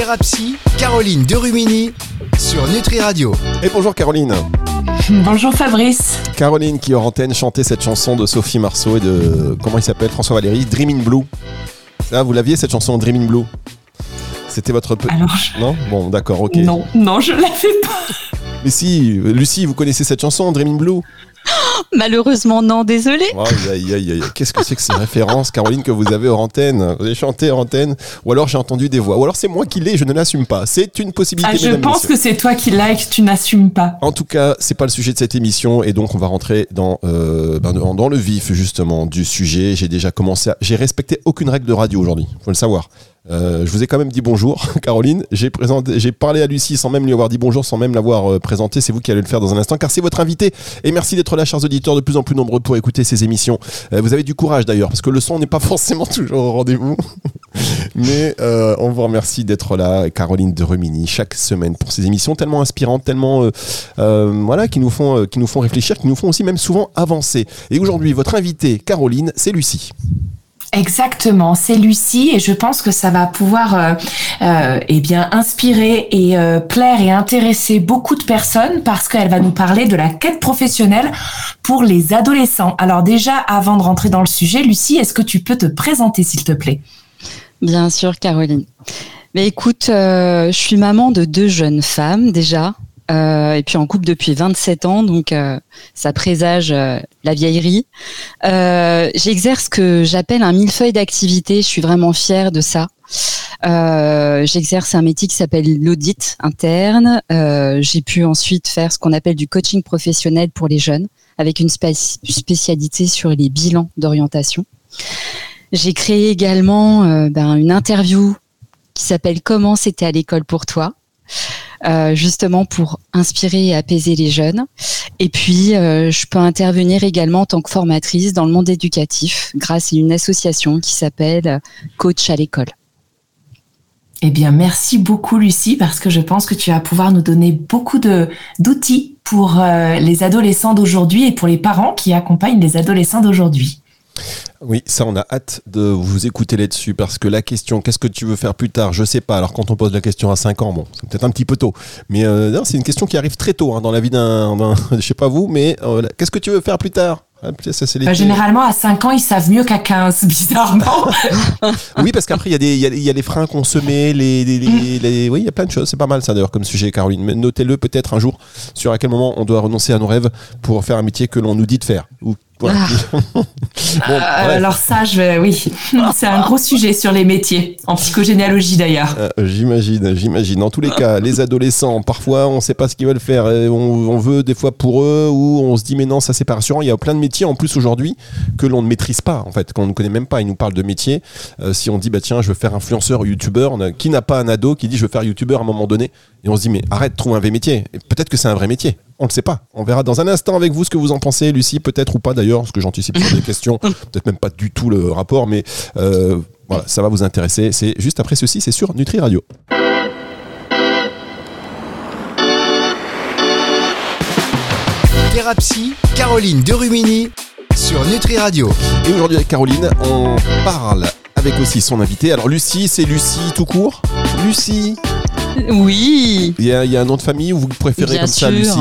Thérapie, Caroline Derumini sur Nutri Radio. Et bonjour Caroline. Bonjour Fabrice. Caroline qui en antenne chantait cette chanson de Sophie Marceau et de comment il s'appelle François Valéry, Dreaming Blue. Ça, vous l'aviez cette chanson Dreaming Blue? C'était votre Alors, non? Bon, d'accord, ok. Non, non, je l'avais pas. Mais si, Lucie, vous connaissez cette chanson Dreaming Blue? Malheureusement, non, désolé. Qu'est-ce que c'est que ces références, Caroline, que vous avez hors antenne Vous avez chanté hors antenne Ou alors j'ai entendu des voix Ou alors c'est moi qui l'ai, je ne l'assume pas. C'est une possibilité. Ah, je pense que c'est toi qui l'as et que tu n'assumes pas. En tout cas, c'est pas le sujet de cette émission et donc on va rentrer dans, euh, ben, dans le vif justement du sujet. J'ai déjà commencé à... J'ai respecté aucune règle de radio aujourd'hui, faut le savoir. Euh, je vous ai quand même dit bonjour, Caroline. J'ai présenté, j'ai parlé à Lucie sans même lui avoir dit bonjour, sans même l'avoir euh, présenté. C'est vous qui allez le faire dans un instant, car c'est votre invité. Et merci d'être là, chers auditeurs, de plus en plus nombreux pour écouter ces émissions. Euh, vous avez du courage d'ailleurs, parce que le son n'est pas forcément toujours au rendez-vous. Mais on vous remercie d'être là, Caroline de Remini, chaque semaine pour ces émissions tellement inspirantes, tellement voilà, qui nous font, qui nous font réfléchir, qui nous font aussi même souvent avancer. Et aujourd'hui, votre invité, Caroline, c'est Lucie. Exactement, c'est Lucie et je pense que ça va pouvoir euh, euh, eh bien inspirer et euh, plaire et intéresser beaucoup de personnes parce qu'elle va nous parler de la quête professionnelle pour les adolescents. Alors déjà, avant de rentrer dans le sujet, Lucie, est-ce que tu peux te présenter s'il te plaît? Bien sûr, Caroline. Mais écoute, je suis maman de deux jeunes femmes déjà, euh, et puis en couple depuis 27 ans, donc euh, ça présage euh, la vieillerie. J'exerce ce que j'appelle un millefeuille d'activité. Je suis vraiment fière de ça. J'exerce un métier qui s'appelle l'audit interne. J'ai pu ensuite faire ce qu'on appelle du coaching professionnel pour les jeunes, avec une spécialité sur les bilans d'orientation. J'ai créé également ben, une interview qui s'appelle Comment c'était à l'école pour toi euh, justement pour inspirer et apaiser les jeunes. Et puis, euh, je peux intervenir également en tant que formatrice dans le monde éducatif grâce à une association qui s'appelle Coach à l'école. Eh bien, merci beaucoup Lucie parce que je pense que tu vas pouvoir nous donner beaucoup de d'outils pour euh, les adolescents d'aujourd'hui et pour les parents qui accompagnent les adolescents d'aujourd'hui. Oui, ça, on a hâte de vous écouter là-dessus parce que la question, qu'est-ce que tu veux faire plus tard? Je sais pas. Alors, quand on pose la question à 5 ans, bon, c'est peut-être un petit peu tôt. Mais euh, c'est une question qui arrive très tôt hein, dans la vie d'un. Je sais pas vous, mais euh, qu'est-ce que tu veux faire plus tard? Ah, bah, généralement, à 5 ans, ils savent mieux qu'à 15, bizarrement. oui, parce qu'après, il y, y, y, a les freins qu'on se met, les, les, les, oui, il y a plein de choses. C'est pas mal, ça, d'ailleurs, comme sujet, Caroline. Mais notez-le peut-être un jour sur à quel moment on doit renoncer à nos rêves pour faire un métier que l'on nous dit de faire. Ou ah. Euh, alors ça, je, oui, c'est un gros sujet sur les métiers, en psychogénéalogie d'ailleurs. Euh, j'imagine, j'imagine. En tous les cas, les adolescents, parfois, on ne sait pas ce qu'ils veulent faire. On, veut des fois pour eux, ou on se dit mais non, ça c'est pas rassurant. Il y a plein de métiers en plus aujourd'hui que l'on ne maîtrise pas, en fait, qu'on ne connaît même pas. Ils nous parlent de métiers. Euh, si on dit bah tiens, je veux faire influenceur, youtubeur, qui n'a pas un ado qui dit je veux faire youtubeur à un moment donné, et on se dit mais arrête, trouve un vrai métier. Peut-être que c'est un vrai métier. On ne le sait pas. On verra dans un instant avec vous ce que vous en pensez, Lucie, peut-être ou pas d'ailleurs, parce que j'anticipe sur des questions, peut-être même pas du tout le rapport, mais euh, voilà, ça va vous intéresser. C'est juste après ceci, c'est sur Nutri Radio. Thérapie, Caroline Derumini sur Nutri Radio. Et aujourd'hui avec Caroline, on parle avec aussi son invité. Alors Lucie, c'est Lucie tout court? Lucie? Oui Il y, a, un nom de famille ou vous préférez comme ça Lucie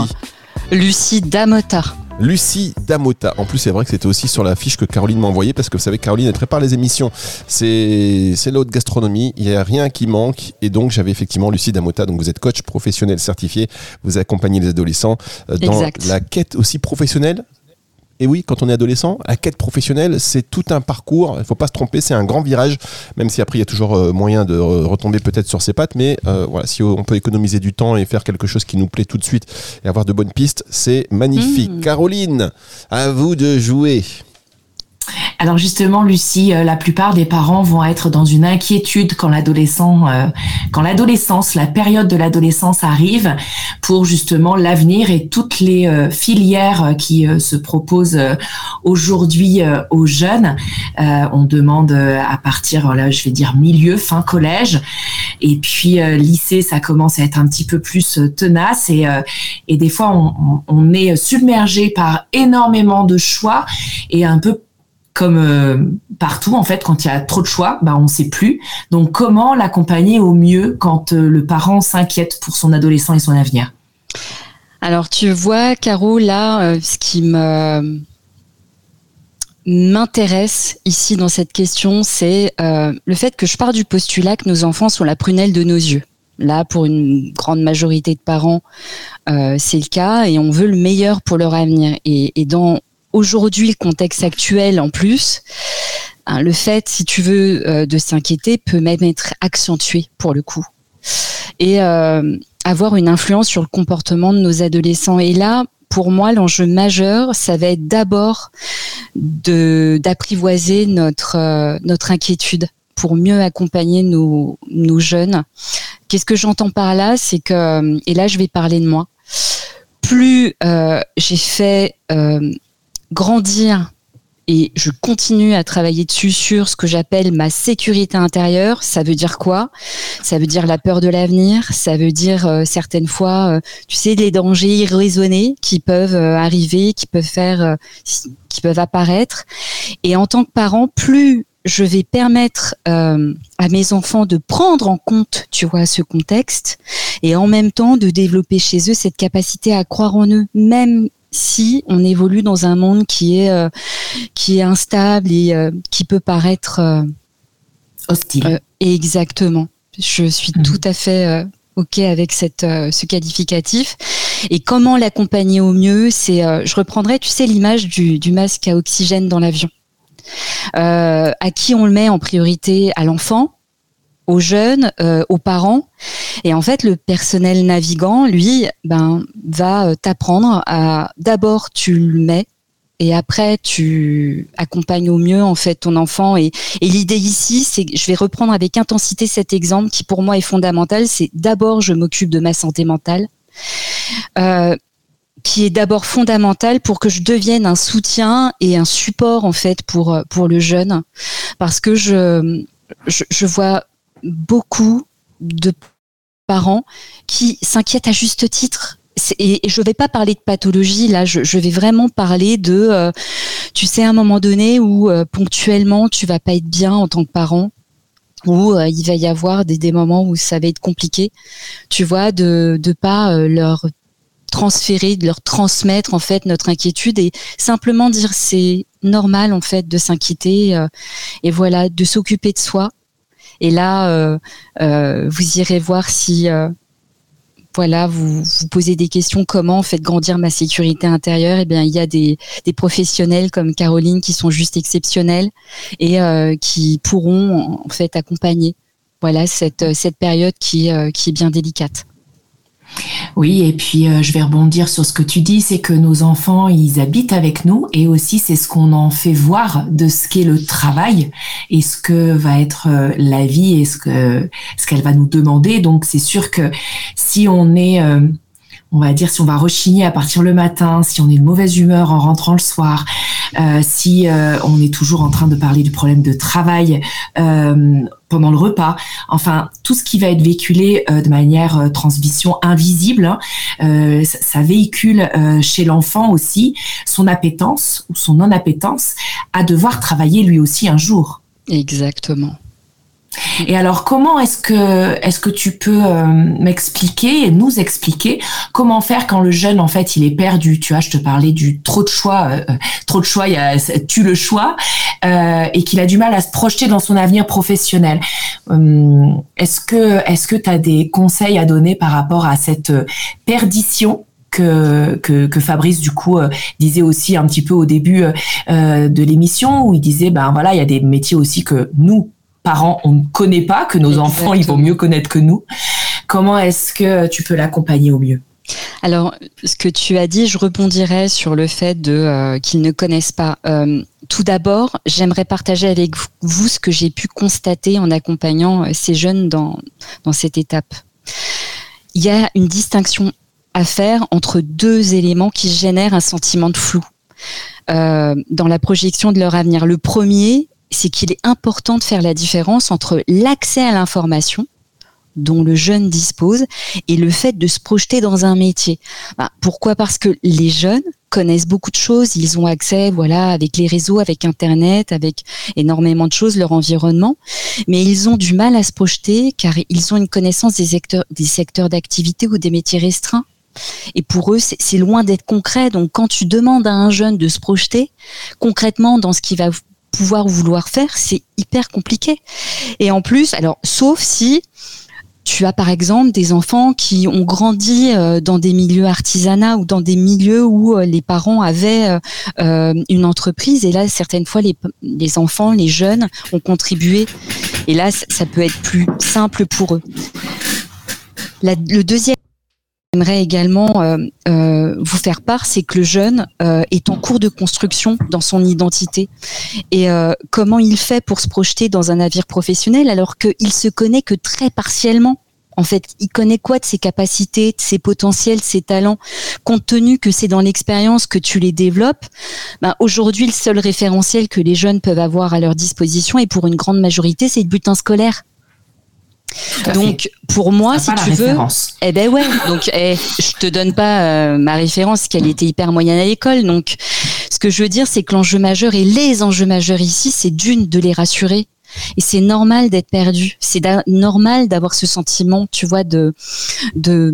Lucie Damota. Lucie Damota. En plus, c'est vrai que c'était aussi sur la fiche que Caroline m'a envoyée parce que vous savez, Caroline, elle prépare les émissions. C'est, c'est l'autre gastronomie. Il n'y a rien qui manque. Et donc, j'avais effectivement Lucie Damota. Donc, vous êtes coach professionnel certifié. Vous accompagnez les adolescents euh, dans la quête aussi professionnelle et oui, quand on est adolescent, la quête professionnelle, c'est tout un parcours. Il ne faut pas se tromper, c'est un grand virage, même si après il y a toujours euh, moyen de retomber peut-être sur ses pattes. Mais euh, voilà, si on peut économiser du temps et faire quelque chose qui nous plaît tout de suite et avoir de bonnes pistes, c'est magnifique. Mmh. Caroline, à vous de jouer. Alors justement, Lucie, euh, la plupart des parents vont être dans une inquiétude quand l'adolescent, euh, quand l'adolescence, la période de l'adolescence arrive, pour justement l'avenir et toutes les euh, filières qui se proposent aujourd'hui aux jeunes. on demande à partir, là, je vais dire milieu, fin collège, et puis lycée, ça commence à être un petit peu plus tenace et, et des fois on, on est submergé par énormément de choix et un peu comme euh, partout, en fait, quand il y a trop de choix, bah, on ne sait plus. Donc, comment l'accompagner au mieux quand euh, le parent s'inquiète pour son adolescent et son avenir? Alors, tu vois, Caro, là, euh, ce qui m'intéresse ici dans cette question, c'est le fait que je pars du postulat que nos enfants sont la prunelle de nos yeux. Là, pour une grande majorité de parents, c'est le cas et on veut le meilleur pour leur avenir. Et dans aujourd'hui le contexte actuel en plus, hein, le fait, si tu veux, euh, de s'inquiéter peut même être accentué pour le coup. Et euh, avoir une influence sur le comportement de nos adolescents. Et là, pour moi, l'enjeu majeur, ça va être d'abord d'apprivoiser notre euh, notre inquiétude pour mieux accompagner nos, nos jeunes. Qu'est-ce que j'entends par là? C'est que, et là je vais parler de moi, plus euh, j'ai fait euh, grandir et je continue à travailler dessus sur ce que j'appelle ma sécurité intérieure. Ça veut dire quoi? Ça veut dire la peur de l'avenir. Ça veut dire euh, certaines fois, euh, tu sais, les dangers irraisonnés qui peuvent euh, arriver, qui peuvent faire, qui peuvent apparaître. Et en tant que parent, plus je vais permettre à mes enfants de prendre en compte, tu vois, ce contexte, et en même temps de développer chez eux cette capacité à croire en eux, même si on évolue dans un monde qui est euh, qui est instable et euh, qui peut paraître euh, hostile. exactement. Je suis mhm. tout à fait ok avec cette ce qualificatif. Et comment l'accompagner au mieux C'est, je reprendrai, tu sais, l'image du, du masque à oxygène dans l'avion. à qui on le met en priorité? À l'enfant aux jeunes, euh, aux parents. Et en fait, le personnel navigant, lui, ben, va euh, t'apprendre à d'abord tu le mets et après tu accompagnes au mieux en fait ton enfant. Et, l'idée ici, c'est je vais reprendre avec intensité cet exemple qui pour moi est fondamental. C'est d'abord je m'occupe de ma santé mentale. Euh, qui est d'abord fondamental pour que je devienne un soutien et un support en fait pour pour le jeune parce que je je, je vois beaucoup de parents qui s'inquiètent à juste titre. Et je ne vais pas parler de pathologie, là, je, vais vraiment parler de, euh, tu sais, un moment donné où euh, ponctuellement tu vas pas être bien en tant que parent, où euh, il va y avoir des, moments où ça va être compliqué, tu vois, de ne pas leur transférer, de leur transmettre en fait notre inquiétude et simplement dire c'est normal en fait de s'inquiéter et voilà de s'occuper de soi et là, euh, euh, vous irez voir si euh, voilà, vous vous posez des questions comment fait grandir ma sécurité intérieure? Eh bien, il y a des, des professionnels comme Caroline qui sont juste exceptionnels et qui pourront en fait accompagner. Voilà cette cette période qui qui est bien délicate. Oui, et puis euh, je vais rebondir sur ce que tu dis, c'est que nos enfants, ils habitent avec nous et aussi c'est ce qu'on en fait voir de ce qu'est le travail et ce que va être euh, la vie et ce que ce qu'elle va nous demander. Donc c'est sûr que si on est euh, on va dire si on va rechigner à partir le matin, si on est de mauvaise humeur en rentrant le soir, si euh, on est toujours en train de parler du problème de travail euh, pendant le repas, enfin tout ce qui va être véhiculé de manière transmission invisible, hein, ça, ça, véhicule chez l'enfant aussi son appétence ou son non-appétence à devoir travailler lui aussi un jour. Exactement. Et alors, comment est-ce que est-ce que tu peux euh, m'expliquer et nous expliquer comment faire quand le jeune en fait il est perdu? Tu vois, je te parlais du trop de choix, euh, euh, trop de choix, il y a tu le choix et qu'il a du mal à se projeter dans son avenir professionnel. Hum, est-ce que est-ce que tu as des conseils à donner par rapport à cette perdition que, que, que, Fabrice du coup disait aussi un petit peu au début de l'émission où il disait ben voilà il y a des métiers aussi que nous parents, on ne connaît pas, que nos enfants, ils vont mieux connaître que nous. Comment est-ce que tu peux l'accompagner au mieux? Alors, ce que tu as dit, je rebondirais sur le fait de euh, qu'ils ne connaissent pas. Euh, tout d'abord, j'aimerais partager avec vous ce que j'ai pu constater en accompagnant euh, ces jeunes dans, dans cette étape. Il y a une distinction à faire entre deux éléments qui génèrent un sentiment de flou dans la projection de leur avenir. Le premier, c'est qu'il est important de faire la différence entre l'accès à l'information dont le jeune dispose et le fait de se projeter dans un métier. Bah, pourquoi? Parce que les jeunes, connaissent beaucoup de choses, ils ont accès, voilà, avec les réseaux, avec Internet, avec énormément de choses, leur environnement, mais ils ont du mal à se projeter car ils ont une connaissance des secteurs, des secteurs d'activité ou des métiers restreints. Et pour eux, c'est loin d'être concret. Donc, quand tu demandes à un jeune de se projeter concrètement dans ce qu'il va pouvoir vouloir faire, c'est hyper compliqué. Et en plus, alors, sauf si tu as par exemple des enfants qui ont grandi euh, dans des milieux artisanats ou dans des milieux où euh, les parents avaient euh, une entreprise et là certaines fois les, les enfants, les jeunes ont contribué et là ça peut être plus simple pour eux. le deuxième J'aimerais également euh, euh, vous faire part, c'est que le jeune euh, est en cours de construction dans son identité. Et comment il fait pour se projeter dans un navire professionnel alors qu'il se connaît que très partiellement? En fait, il connaît quoi de ses capacités, de ses potentiels, de ses talents, compte tenu que c'est dans l'expérience que tu les développes. Ben, aujourd'hui, le seul référentiel que les jeunes peuvent avoir à leur disposition, et pour une grande majorité, c'est le butin scolaire. Donc pour moi, si tu veux, eh ben ouais. Donc eh, je te donne pas euh, ma référence, qu'elle était hyper moyenne à l'école. Donc ce que je veux dire, c'est que l'enjeu majeur et les enjeux majeurs ici, c'est d'une de les rassurer. Et c'est normal d'être perdu. C'est normal d'avoir ce sentiment, tu vois, de de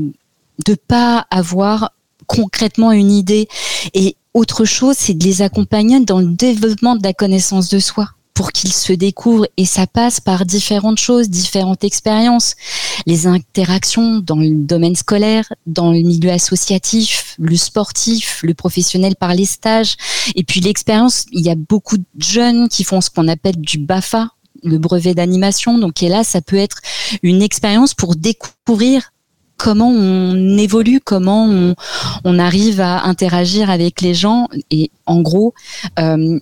de pas avoir concrètement une idée. Et autre chose, c'est de les accompagner dans le développement de la connaissance de soi pour qu'ils se découvrent et ça passe par différentes choses, différentes expériences, les interactions dans le domaine scolaire, dans le milieu associatif, le sportif, le professionnel par les stages. Et puis l'expérience, il y a beaucoup de jeunes qui font ce qu'on appelle du BAFA, le brevet d'animation. Donc et là ça peut être une expérience pour découvrir comment on évolue, comment on, arrive à interagir avec les gens. Et en gros, euh,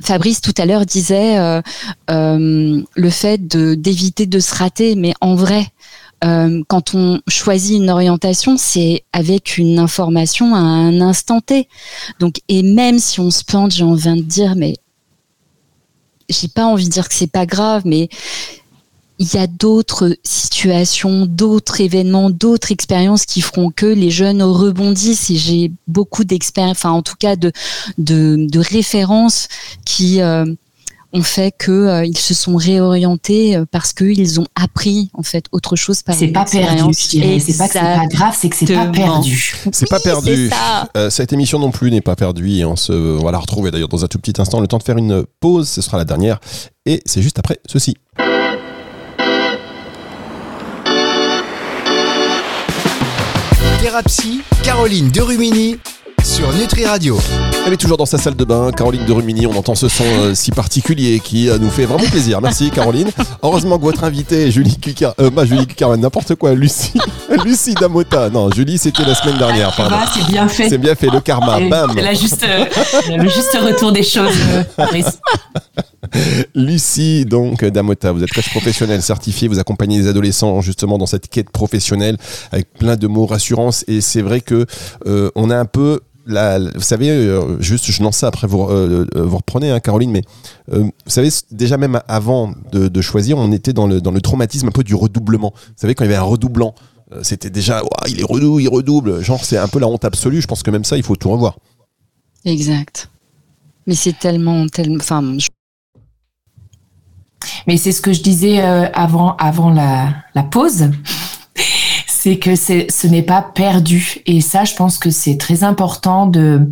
Fabrice tout à l'heure disait euh, euh, le fait de d'éviter de se rater, mais en vrai, euh, quand on choisit une orientation, c'est avec une information à un instant T. Donc, et même si on se plante, j'ai envie de dire, mais j'ai pas envie de dire que c'est pas grave, mais il y a d'autres situations, d'autres événements, d'autres expériences qui feront que les jeunes rebondissent. Et j'ai beaucoup d'expériences, enfin en tout cas de de, de références qui euh, ont fait que euh, ils se sont réorientés euh, parce qu'ils ont appris en fait autre chose par C'est pas perdu, je dirais. C'est pas que c'est pas grave, c'est que c'est pas perdu. C'est pas perdu. Ça. cette émission non plus n'est pas perdue et on se on va la retrouver d'ailleurs dans un tout petit instant. Le temps de faire une pause, ce sera la dernière et c'est juste après ceci. Thérapie, Caroline Derumini sur Nutri Radio. Elle est toujours dans sa salle de bain, Caroline de Rumini. On entend ce son euh, si particulier qui euh, nous fait vraiment plaisir. Merci Caroline. Heureusement que votre invitée, Julie Cucar, euh, pas Julie Cucar, n'importe quoi, Lucie, Lucie Damota. Non, Julie, c'était la semaine dernière. Pardon. c'est bien fait. C'est bien fait, le karma. Bam. C'est juste, le juste retour des choses, Lucie, donc, Damota, vous êtes coach professionnel certifié, vous accompagnez les adolescents justement dans cette quête professionnelle avec plein de mots rassurance. Et c'est vrai que on a un peu vous savez, euh, juste, je lance ça après vous, euh, euh, vous reprenez, hein, Caroline, mais vous savez, déjà même avant de, choisir, on était dans le, dans le traumatisme un peu du redoublement. Vous savez, quand il y avait un redoublant, c'était déjà, il est redouble, il redouble. Genre, c'est un peu la honte absolue. Je pense que même ça, il faut tout revoir. Exact. Mais c'est tellement, tellement, enfin. Mais c'est ce que je disais avant, avant la, la pause c'est que ce n'est pas perdu. Et ça, je pense que c'est très important de,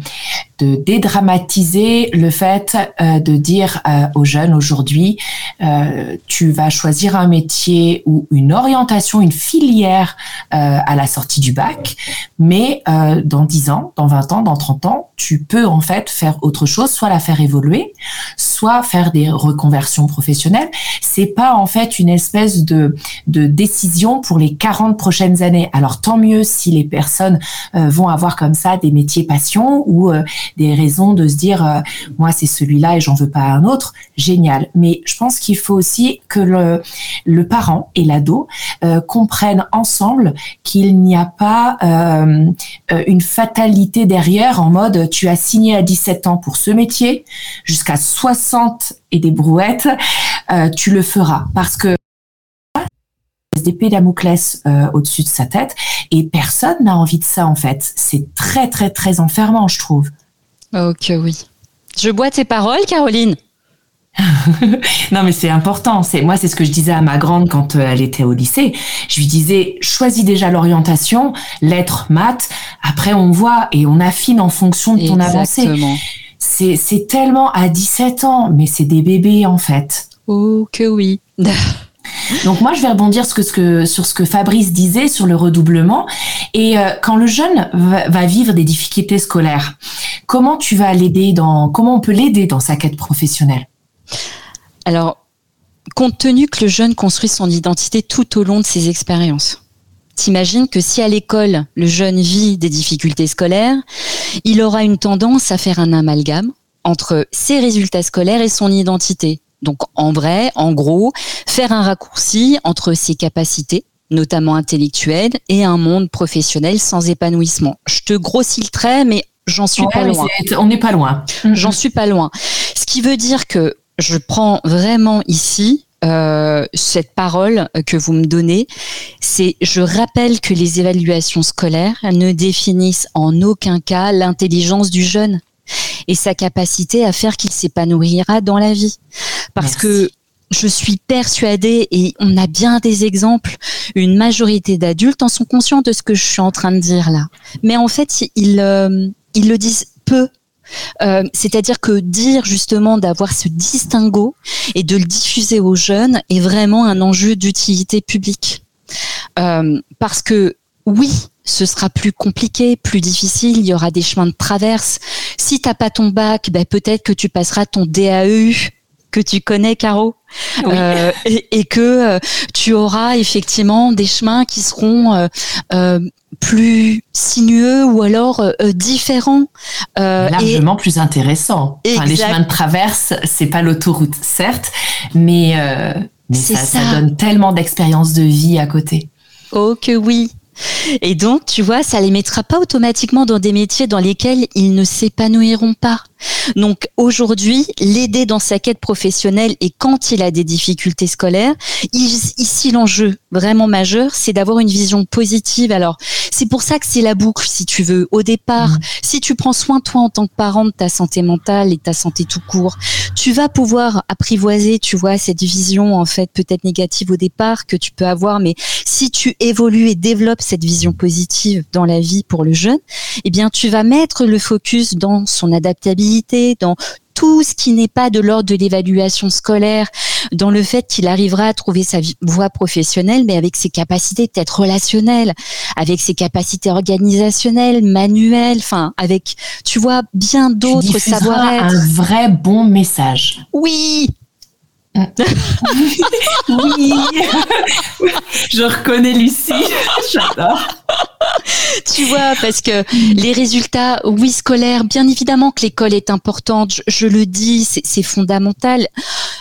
de dédramatiser le fait euh, de dire euh, aux jeunes aujourd'hui, euh, tu vas choisir un métier ou une orientation, une filière à la sortie du bac, mais dans 10 ans, dans 20 ans, dans 30 ans, tu peux en fait faire autre chose, soit la faire évoluer, soit faire des reconversions professionnelles. C'est pas en fait une espèce de, de décision pour les 40 prochaines années. Alors tant mieux si les personnes vont avoir comme ça des métiers passion ou des raisons de se dire euh, moi c'est celui-là et j'en veux pas un autre, génial. Mais je pense qu'il faut aussi que le, le parent et l'ado euh, comprennent ensemble qu'il n'y a pas euh, une fatalité derrière en mode tu as signé à 17 ans pour ce métier jusqu'à 60 et des brouettes, tu le feras parce que d'épée Damoclès euh, au-dessus de sa tête et personne n'a envie de ça en fait. C'est très très très enfermant, je trouve. Ok, oui. Je bois tes paroles, Caroline. non mais c'est important. C'est moi c'est ce que je disais à ma grande quand euh, elle était au lycée. Je lui disais choisis déjà l'orientation, lettres, maths. Après on voit et on affine en fonction de ton avancée. C'est c'est tellement à 17 ans, mais c'est des bébés en fait. Oh que oui. Donc moi, je vais rebondir sur ce que, Fabrice disait sur le redoublement. Et euh, quand le jeune va, vivre des difficultés scolaires, comment tu vas l'aider dans, comment on peut l'aider dans sa quête professionnelle? Alors, compte tenu que le jeune construit son identité tout au long de ses expériences. T'imagines que si à l'école, le jeune vit des difficultés scolaires, il aura une tendance à faire un amalgame entre ses résultats scolaires et son identité. Donc en vrai, en gros, faire un raccourci entre ses capacités, notamment intellectuelles, et un monde professionnel sans épanouissement. Je te grossis le trait, mais j'en suis pas loin. on n'est pas loin. J'en suis pas loin. Ce qui veut dire que je prends vraiment ici euh, cette parole que vous me donnez, c'est je rappelle que les évaluations scolaires ne définissent en aucun cas l'intelligence du jeune et sa capacité à faire qu'il s'épanouira dans la vie. Parce que je suis persuadée, et on a bien des exemples, une majorité d'adultes en sont conscients de ce que je suis en train de dire là. Mais en fait, ils, euh, ils le disent peu. Euh, c'est-à-dire que dire justement d'avoir ce distinguo et de le diffuser aux jeunes est vraiment un enjeu d'utilité publique. Euh, parce que oui, ce sera plus compliqué, plus difficile, il y aura des chemins de traverse. Si t'as pas ton bac, ben peut-être que tu passeras ton DAEU que tu connais, Caro, euh, et, que euh, tu auras effectivement des chemins qui seront euh, plus sinueux ou alors différents. Largement plus intéressants. les chemins de traverse, c'est pas l'autoroute, certes, mais, mais ça, ça. ça donne tellement d'expériences de vie à côté. Oh que oui, et donc, tu vois, ça les mettra pas automatiquement dans des métiers dans lesquels ils ne s'épanouiront pas. Donc aujourd'hui, l'aider dans sa quête professionnelle et quand il a des difficultés scolaires, ici l'enjeu vraiment majeur, c'est d'avoir une vision positive. Alors c'est pour ça que c'est la boucle, si tu veux. Au départ, mmh. si tu prends soin toi en tant que parent de ta santé mentale et ta santé tout court, tu vas pouvoir apprivoiser, tu vois, cette vision en fait peut-être négative au départ que tu peux avoir, mais si tu évolues et développes cette vision positive dans la vie pour le jeune, eh bien tu vas mettre le focus dans son adaptabilité, dans tout ce qui n'est pas de l'ordre de l'évaluation scolaire, dans le fait qu'il arrivera à trouver sa voie professionnelle, mais avec ses capacités peut-être relationnelles, avec ses capacités organisationnelles, manuelles, enfin, avec, tu vois, bien d'autres savoir-être. Un vrai bon message. Oui, oui, je reconnais Lucie, j'adore. Tu vois, parce que les résultats, oui, scolaires, bien évidemment que l'école est importante, je, le dis, c'est fondamental.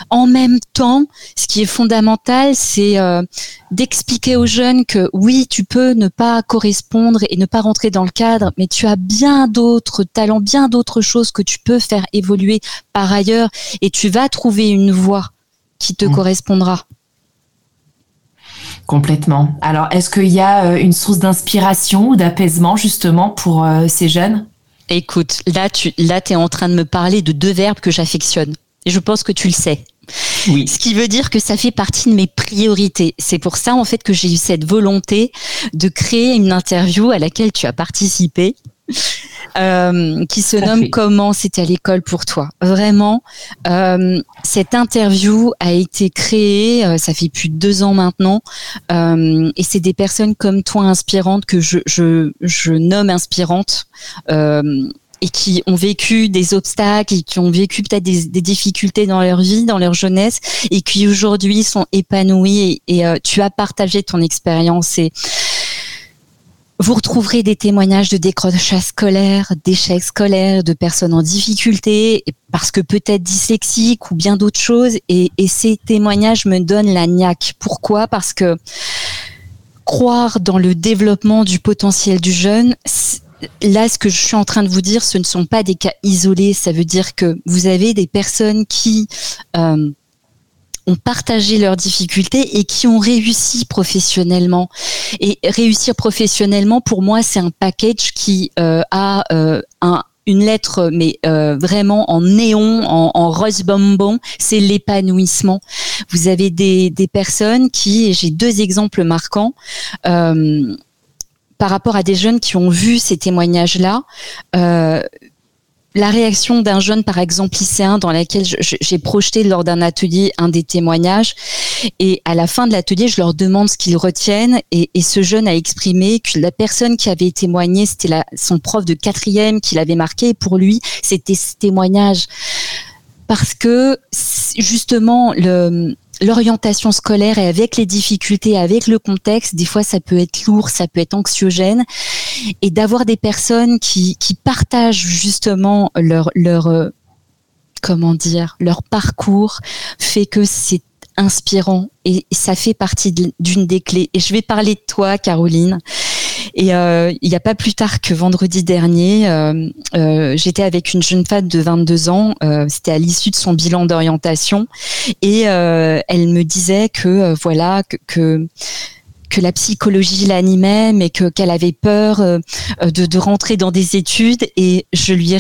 En même temps, ce qui est fondamental, c'est euh, d'expliquer aux jeunes que oui, tu peux ne pas correspondre et ne pas rentrer dans le cadre, mais tu as bien d'autres talents, bien d'autres choses que tu peux faire évoluer par ailleurs et tu vas trouver une voie qui te mm. correspondra. Complètement. Alors, est-ce qu'il y a euh, une source d'inspiration ou d'apaisement justement pour euh, ces jeunes? Écoute, là, tu là, es en train de me parler de deux verbes que j'affectionne. Et je pense que tu le sais. Oui. Ce qui veut dire que ça fait partie de mes priorités. C'est pour ça, en fait, que j'ai eu cette volonté de créer une interview à laquelle tu as participé euh, qui se nomme Comment c'était à l'école pour toi. Vraiment, euh, cette interview a été créée, euh, ça fait plus de deux ans maintenant, euh, et c'est des personnes comme toi inspirantes que je, je, je nomme inspirantes. Euh, et qui ont vécu des obstacles et qui ont vécu peut-être des, des, difficultés dans leur vie, dans leur jeunesse, et qui aujourd'hui sont épanouis. Et, et tu as partagé ton expérience et vous retrouverez des témoignages de décrochage scolaire, d'échecs scolaires, de personnes en difficulté, parce que peut-être dyslexiques ou bien d'autres choses. Et, ces témoignages me donnent la niaque. Pourquoi? Parce que croire dans le développement du potentiel du jeune, là, ce que je suis en train de vous dire, ce ne sont pas des cas isolés. Ça veut dire que vous avez des personnes qui... Euh, ont partagé leurs difficultés et qui ont réussi professionnellement. Et réussir professionnellement, pour moi, c'est un package qui euh, a euh, un une lettre, mais euh, vraiment en néon, en, en rose bonbon, c'est l'épanouissement. Vous avez des, des personnes qui, j'ai deux exemples marquants, euh, par rapport à des jeunes qui ont vu ces témoignages-là, euh, la réaction d'un jeune, par exemple lycéen, dans laquelle j'ai projeté lors d'un atelier un des témoignages, et à la fin de l'atelier, je leur demande ce qu'ils retiennent, et, ce jeune a exprimé que la personne qui avait témoigné, c'était son prof de quatrième qui l'avait marqué, et pour lui, c'était ce témoignage. Parce que justement, l'orientation scolaire et avec les difficultés, avec le contexte, des fois ça peut être lourd, ça peut être anxiogène, et d'avoir des personnes qui, partagent justement leur leur euh, comment dire leur parcours fait que c'est inspirant et ça fait partie d'une des clés. Et je vais parler de toi, Caroline. Et euh, il n'y a pas plus tard que vendredi dernier, euh, j'étais avec une jeune femme de 22 ans. C'était à l'issue de son bilan d'orientation, et elle me disait que voilà que que la psychologie l'animait, mais que qu'elle avait peur euh, de, de, rentrer dans des études. Et je lui ai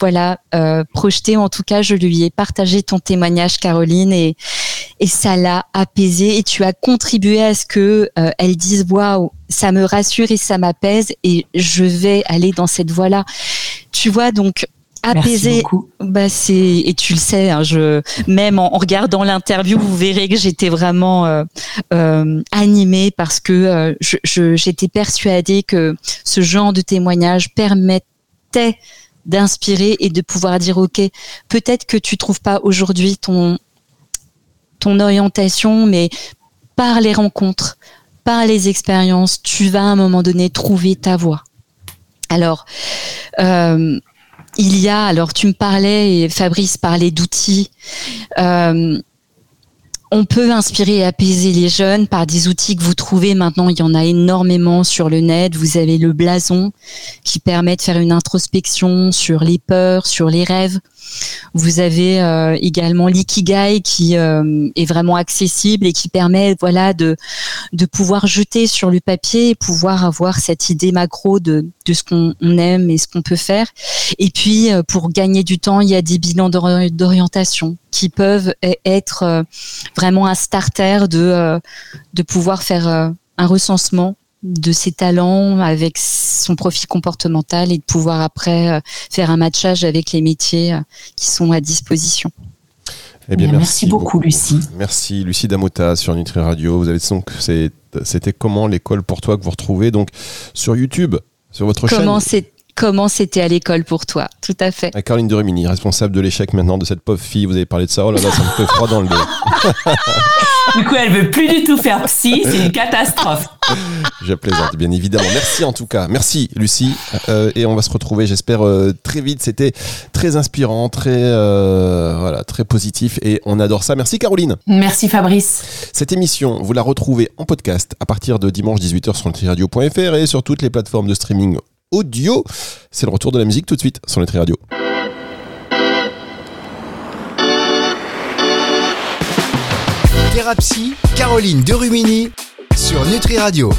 voilà euh, projeté, en tout cas, je lui ai partagé ton témoignage, Caroline, et et ça l'a apaisée. Et tu as contribué à ce que euh, elle dise waouh, ça me rassure et ça m'apaise, et je vais aller dans cette voie-là. Tu vois, donc apaisé. Bah c'est et tu le sais, hein, je même en, en regardant l'interview, vous verrez que j'étais vraiment euh, euh, animée parce que euh, je, j'étais persuadée que ce genre de témoignage permettait d'inspirer et de pouvoir dire ok, peut-être que tu trouves pas aujourd'hui ton ton orientation, mais par les rencontres, par les expériences, tu vas à un moment donné trouver ta voie. Alors, euh, il y a, alors tu me parlais et Fabrice parlait d'outils. Euh, on peut inspirer et apaiser les jeunes par des outils que vous trouvez maintenant. Il y en a énormément sur le net. Vous avez le blason qui permet de faire une introspection sur les peurs, sur les rêves. Vous avez euh, également l'ikigai qui euh, est vraiment accessible et qui permet voilà de de pouvoir jeter sur le papier et pouvoir avoir cette idée macro de de ce qu'on aime et ce qu'on peut faire. Et puis euh, pour gagner du temps, il y a des bilans d'orientation qui peuvent e-, être vraiment un starter de de pouvoir faire un recensement de ses talents avec son profil comportemental et de pouvoir après euh, faire un matchage avec les métiers euh, qui sont à disposition. Eh bien, merci, merci beaucoup, beaucoup, Lucie. Merci Lucie Damota sur Nutri Radio. Vous avez donc c'était comment l'école pour toi que vous retrouvez donc sur YouTube, sur votre comment chaîne comment c'était à l'école pour toi. Tout à fait. À Caroline de Rumini, responsable de l'échec maintenant de cette pauvre fille. Vous avez parlé de ça. Oh là là, ça me fait froid dans le dos. du coup, elle veut plus du tout faire psy. C'est une catastrophe. Je plaisante, bien évidemment. Merci en tout cas. Merci Lucie. Euh, et on va se retrouver, j'espère, euh, très vite. C'était très inspirant, très, euh, voilà, très positif. Et on adore ça. Merci Caroline. Merci Fabrice. Cette émission, vous la retrouvez en podcast à partir de dimanche 18h sur radio.fr et sur toutes les plateformes de streaming audio. C'est le retour de la musique tout de suite sur Nutri Radio. Thérapie, Caroline sur Nutri Radio.